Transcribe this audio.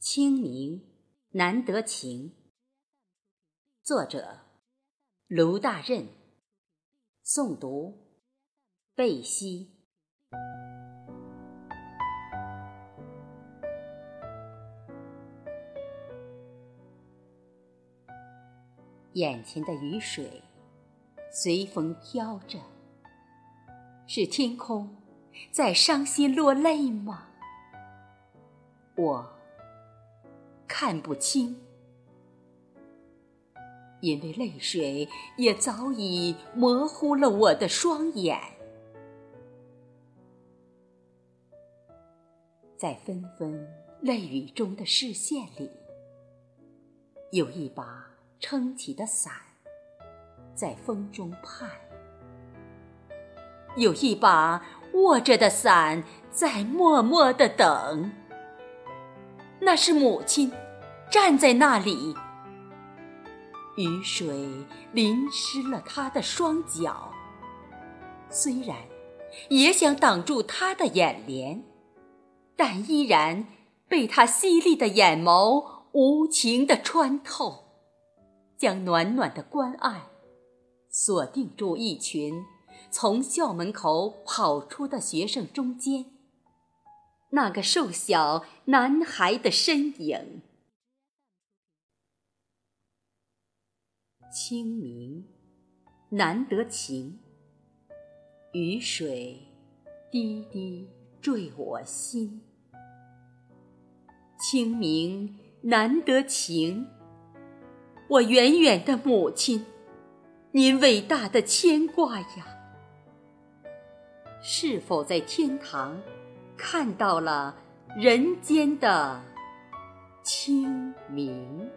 清明难得晴。作者：卢大任。诵读：贝西。眼前的雨水随风飘着，是天空在伤心落泪吗？我。看不清，因为泪水也早已模糊了我的双眼。在纷纷泪雨中的视线里，有一把撑起的伞在风中盼，有一把握着的伞在默默的等。那是母亲，站在那里，雨水淋湿了他的双脚。虽然也想挡住他的眼帘，但依然被他犀利的眼眸无情地穿透，将暖暖的关爱锁定住一群从校门口跑出的学生中间。那个瘦小男孩的身影。清明难得晴，雨水滴滴坠我心。清明难得晴，我远远的母亲，您伟大的牵挂呀，是否在天堂？看到了人间的清明。